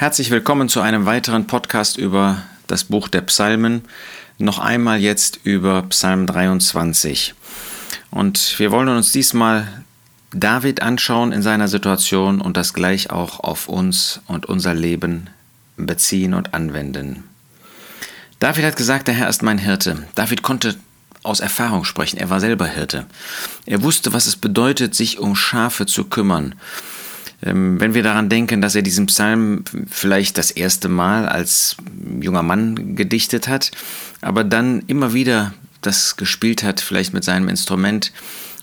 Herzlich willkommen zu einem weiteren Podcast über das Buch der Psalmen. Noch einmal jetzt über Psalm 23. Und wir wollen uns diesmal David anschauen in seiner Situation und das gleich auch auf uns und unser Leben beziehen und anwenden. David hat gesagt, der Herr ist mein Hirte. David konnte aus Erfahrung sprechen. Er war selber Hirte. Er wusste, was es bedeutet, sich um Schafe zu kümmern. Ähm, wenn wir daran denken, dass er diesen Psalm vielleicht das erste Mal als junger Mann gedichtet hat, aber dann immer wieder das gespielt hat, vielleicht mit seinem Instrument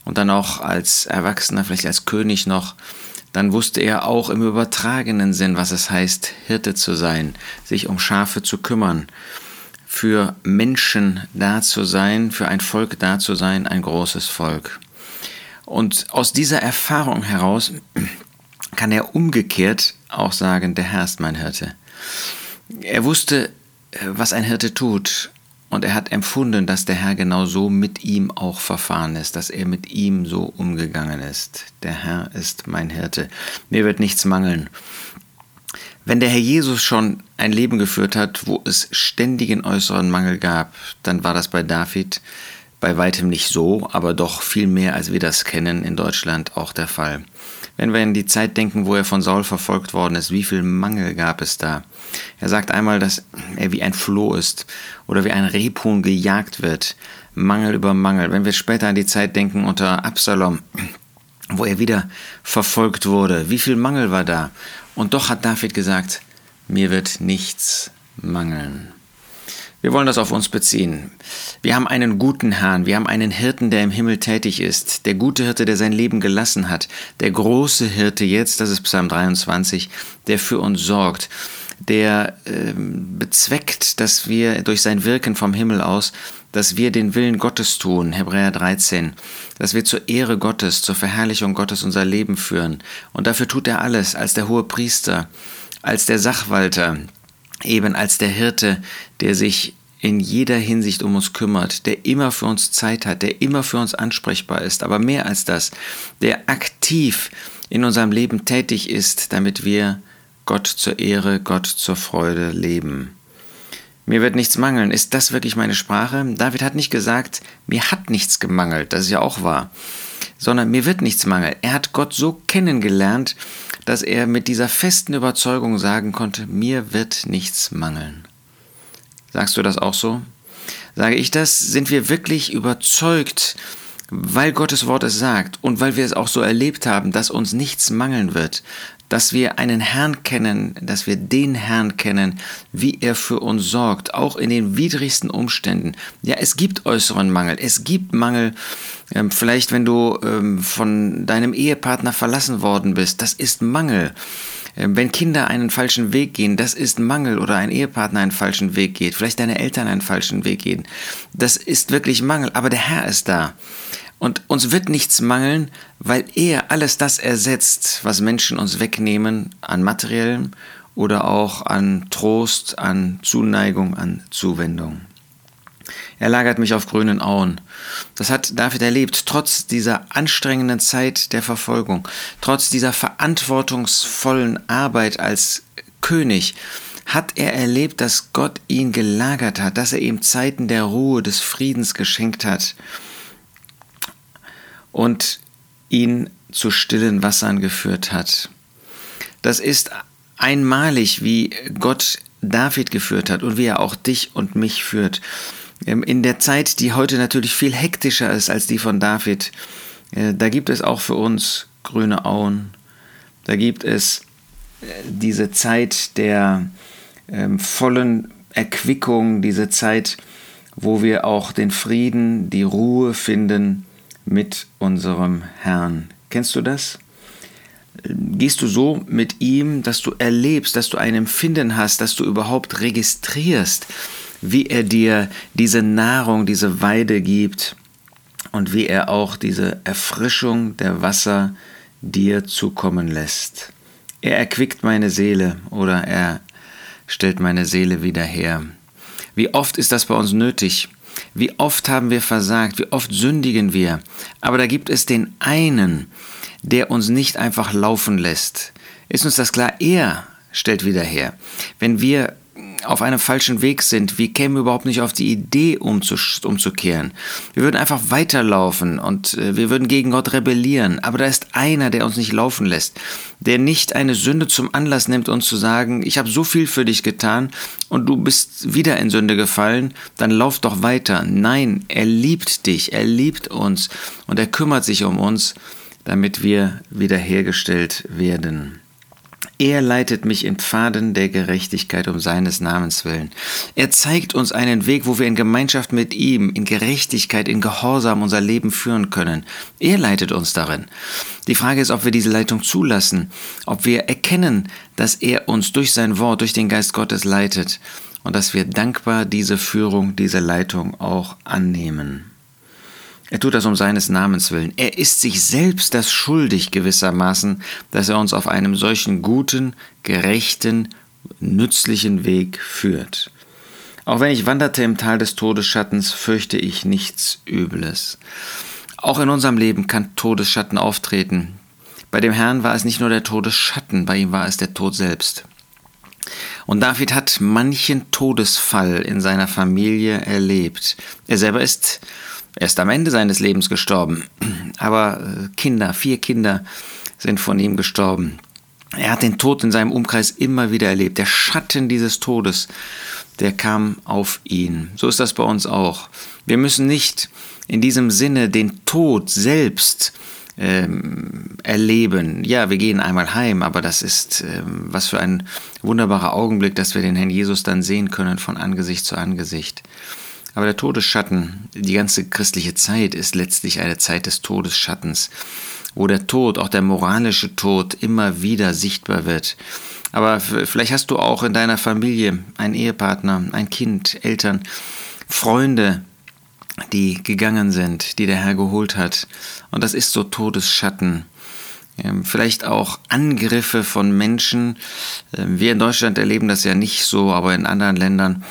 und dann auch als Erwachsener, vielleicht als König noch, dann wusste er auch im übertragenen Sinn, was es heißt, Hirte zu sein, sich um Schafe zu kümmern, für Menschen da zu sein, für ein Volk da zu sein, ein großes Volk. Und aus dieser Erfahrung heraus kann er umgekehrt auch sagen, der Herr ist mein Hirte. Er wusste, äh, was ein Hirte tut, und er hat empfunden, dass der Herr genau so mit ihm auch verfahren ist, dass er mit ihm so umgegangen ist. Der Herr ist mein Hirte. Mir wird nichts mangeln. Wenn der Herr Jesus schon ein Leben geführt hat, wo es ständigen äußeren Mangel gab, dann war das bei David bei weitem nicht so, aber doch viel mehr, als wir das kennen in Deutschland, auch der Fall. Wenn wir in die Zeit denken, wo er von Saul verfolgt worden ist, wie viel Mangel gab es da? Er sagt einmal, dass er wie ein Floh ist oder wie ein Rebhuhn gejagt wird. Mangel über Mangel. Wenn wir später an die Zeit denken unter Absalom, wo er wieder verfolgt wurde, wie viel Mangel war da? Und doch hat David gesagt, mir wird nichts mangeln. Wir wollen das auf uns beziehen. Wir haben einen guten Herrn, wir haben einen Hirten, der im Himmel tätig ist, der gute Hirte, der sein Leben gelassen hat, der große Hirte jetzt, das ist Psalm 23, der für uns sorgt, der äh, bezweckt, dass wir durch sein Wirken vom Himmel aus, dass wir den Willen Gottes tun, Hebräer 13, dass wir zur Ehre Gottes, zur Verherrlichung Gottes unser Leben führen. Und dafür tut er alles als der hohe Priester, als der Sachwalter, eben als der Hirte, der sich in jeder Hinsicht um uns kümmert, der immer für uns Zeit hat, der immer für uns ansprechbar ist, aber mehr als das, der aktiv in unserem Leben tätig ist, damit wir Gott zur Ehre, Gott zur Freude leben. Mir wird nichts mangeln. Ist das wirklich meine Sprache? David hat nicht gesagt, mir hat nichts gemangelt, das ist ja auch wahr, sondern mir wird nichts mangeln. Er hat Gott so kennengelernt, dass er mit dieser festen Überzeugung sagen konnte, mir wird nichts mangeln. Sagst du das auch so? Sage ich das? Sind wir wirklich überzeugt, weil Gottes Wort es sagt und weil wir es auch so erlebt haben, dass uns nichts mangeln wird, dass wir einen Herrn kennen, dass wir den Herrn kennen, wie er für uns sorgt, auch in den widrigsten Umständen. Ja, es gibt äußeren Mangel, es gibt Mangel, ähm, vielleicht wenn du ähm, von deinem Ehepartner verlassen worden bist, das ist Mangel. Ähm, wenn Kinder einen falschen Weg gehen, das ist Mangel oder ein Ehepartner einen falschen Weg geht, vielleicht deine Eltern einen falschen Weg gehen, das ist wirklich Mangel, aber der Herr ist da. Und uns wird nichts mangeln, weil er alles das ersetzt, was Menschen uns wegnehmen an materiellem oder auch an Trost, an Zuneigung, an Zuwendung. Er lagert mich auf grünen Auen. Das hat David erlebt, trotz dieser anstrengenden Zeit der Verfolgung, trotz dieser verantwortungsvollen Arbeit als König, hat er erlebt, dass Gott ihn gelagert hat, dass er ihm Zeiten der Ruhe, des Friedens geschenkt hat und ihn zu stillen Wassern geführt hat. Das ist einmalig, wie Gott David geführt hat und wie er auch dich und mich führt. Ähm, in der Zeit, die heute natürlich viel hektischer ist als die von David, äh, da gibt es auch für uns grüne Auen, da gibt es äh, diese Zeit der ähm, vollen Erquickung, diese Zeit, wo wir auch den Frieden, die Ruhe finden, mit unserem Herrn. Kennst du das? Gehst du so mit ihm, dass du erlebst, dass du ein Empfinden hast, dass du überhaupt registrierst, wie er dir diese Nahrung, diese Weide gibt und wie er auch diese Erfrischung der Wasser dir zukommen lässt. Er erquickt meine Seele oder er stellt meine Seele wieder her. Wie oft ist das bei uns nötig? Wie oft haben wir versagt, wie oft sündigen wir. Aber da gibt es den einen, der uns nicht einfach laufen lässt. Ist uns das klar? Er stellt wieder her. Wenn wir auf einem falschen Weg sind, wir kämen überhaupt nicht auf die Idee umzukehren. Wir würden einfach weiterlaufen und äh, wir würden gegen Gott rebellieren. Aber da ist einer, der uns nicht laufen lässt, der nicht eine Sünde zum Anlass nimmt, uns zu sagen, ich habe so viel für dich getan und du bist wieder in Sünde gefallen, dann lauf doch weiter. Nein, er liebt dich, er liebt uns und er kümmert sich um uns, damit wir wiederhergestellt werden. Er leitet mich in Pfaden der Gerechtigkeit um seines Namens willen. Er zeigt uns einen Weg, wo wir in Gemeinschaft mit ihm, in Gerechtigkeit, in Gehorsam unser Leben führen können. Er leitet uns darin. Die Frage ist, ob wir diese Leitung zulassen, ob wir erkennen, dass er uns durch sein Wort, durch den Geist Gottes leitet und dass wir dankbar diese Führung, diese Leitung auch annehmen. Er tut das um seines Namens willen. Er ist sich selbst das schuldig gewissermaßen, dass er uns auf einem solchen guten, gerechten, nützlichen Weg führt. Auch wenn ich wanderte im Tal des Todesschattens, fürchte ich nichts Übles. Auch in unserem Leben kann Todesschatten auftreten. Bei dem Herrn war es nicht nur der Todesschatten, bei ihm war es der Tod selbst. Und David hat manchen Todesfall in seiner Familie erlebt. Er selber ist er ist am Ende seines Lebens gestorben, aber äh, Kinder, vier Kinder sind von ihm gestorben. Er hat den Tod in seinem Umkreis immer wieder erlebt. Der Schatten dieses Todes, der kam auf ihn. So ist das bei uns auch. Wir müssen nicht in diesem Sinne den Tod selbst ähm, erleben. Ja, wir gehen einmal heim, aber das ist ähm, was für ein wunderbarer Augenblick, dass wir den Herrn Jesus dann sehen können von Angesicht zu Angesicht. Aber der Todesschatten, die ganze christliche Zeit ist letztlich eine Zeit des Todesschattens, wo der Tod, auch der moralische Tod, immer wieder sichtbar wird. Aber vielleicht hast du auch in deiner Familie einen Ehepartner, ein Kind, Eltern, Freunde, die gegangen sind, die der Herr geholt hat. Und das ist so Todesschatten. Ähm, vielleicht auch Angriffe von Menschen. Ähm, wir in Deutschland erleben das ja nicht so, aber in anderen Ländern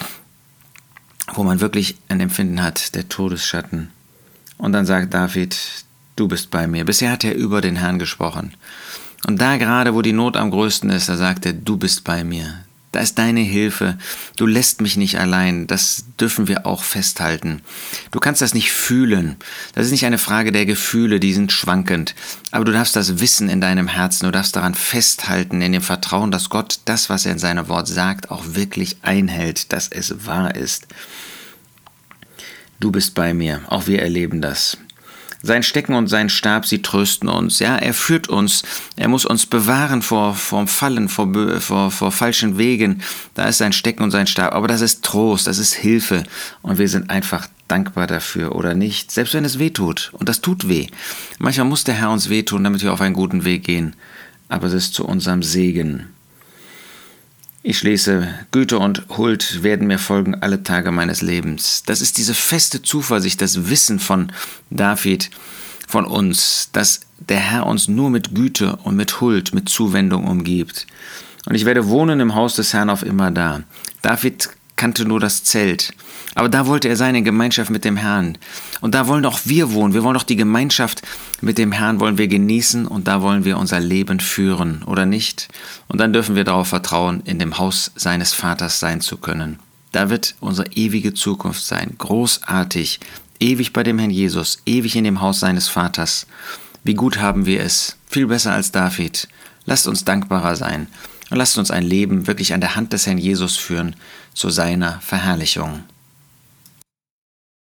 wo man wirklich ein Empfinden hat, der Todesschatten. Und dann sagt David, du bist bei mir. Bisher hat er über den Herrn gesprochen. Und da gerade, wo die Not am größten ist, da sagt er, du bist bei mir. Da ist deine Hilfe. Du lässt mich nicht allein. Das dürfen wir auch festhalten. Du kannst das nicht fühlen. Das ist nicht eine Frage der Gefühle, die sind schwankend. Aber du darfst das wissen in deinem Herzen. Du darfst daran festhalten, in dem Vertrauen, dass Gott das, was er in seinem Wort sagt, auch wirklich einhält, dass es wahr ist. Du bist bei mir. Auch wir erleben das. Sein Stecken und sein Stab, sie trösten uns. Ja, er führt uns. Er muss uns bewahren vor, vor Fallen, vor, vor, vor falschen Wegen. Da ist sein Stecken und sein Stab. Aber das ist Trost, das ist Hilfe. Und wir sind einfach dankbar dafür oder nicht. Selbst wenn es weh tut. Und das tut weh. Manchmal muss der Herr uns wehtun, damit wir auf einen guten Weg gehen. Aber es ist zu unserem Segen. Ich schließe, Güte und Huld werden mir folgen alle Tage meines Lebens. Das ist diese feste Zuversicht, das Wissen von David, von uns, dass der Herr uns nur mit Güte und mit Huld, mit Zuwendung umgibt. Und ich werde wohnen im Haus des Herrn auf immer da. David kannte nur das Zelt. Aber da wollte er seine Gemeinschaft mit dem Herrn. Und da wollen auch wir wohnen. Wir wollen doch die Gemeinschaft mit dem Herrn wollen wir genießen und da wollen wir unser Leben führen, oder nicht? Und dann dürfen wir darauf vertrauen, in dem Haus seines Vaters sein zu können. Da wird unsere ewige Zukunft sein. Großartig. Ewig bei dem Herrn Jesus. Ewig in dem Haus seines Vaters. Wie gut haben wir es. Viel besser als David. Lasst uns dankbarer sein. Und lasst uns ein Leben wirklich an der Hand des Herrn Jesus führen zu seiner Verherrlichung.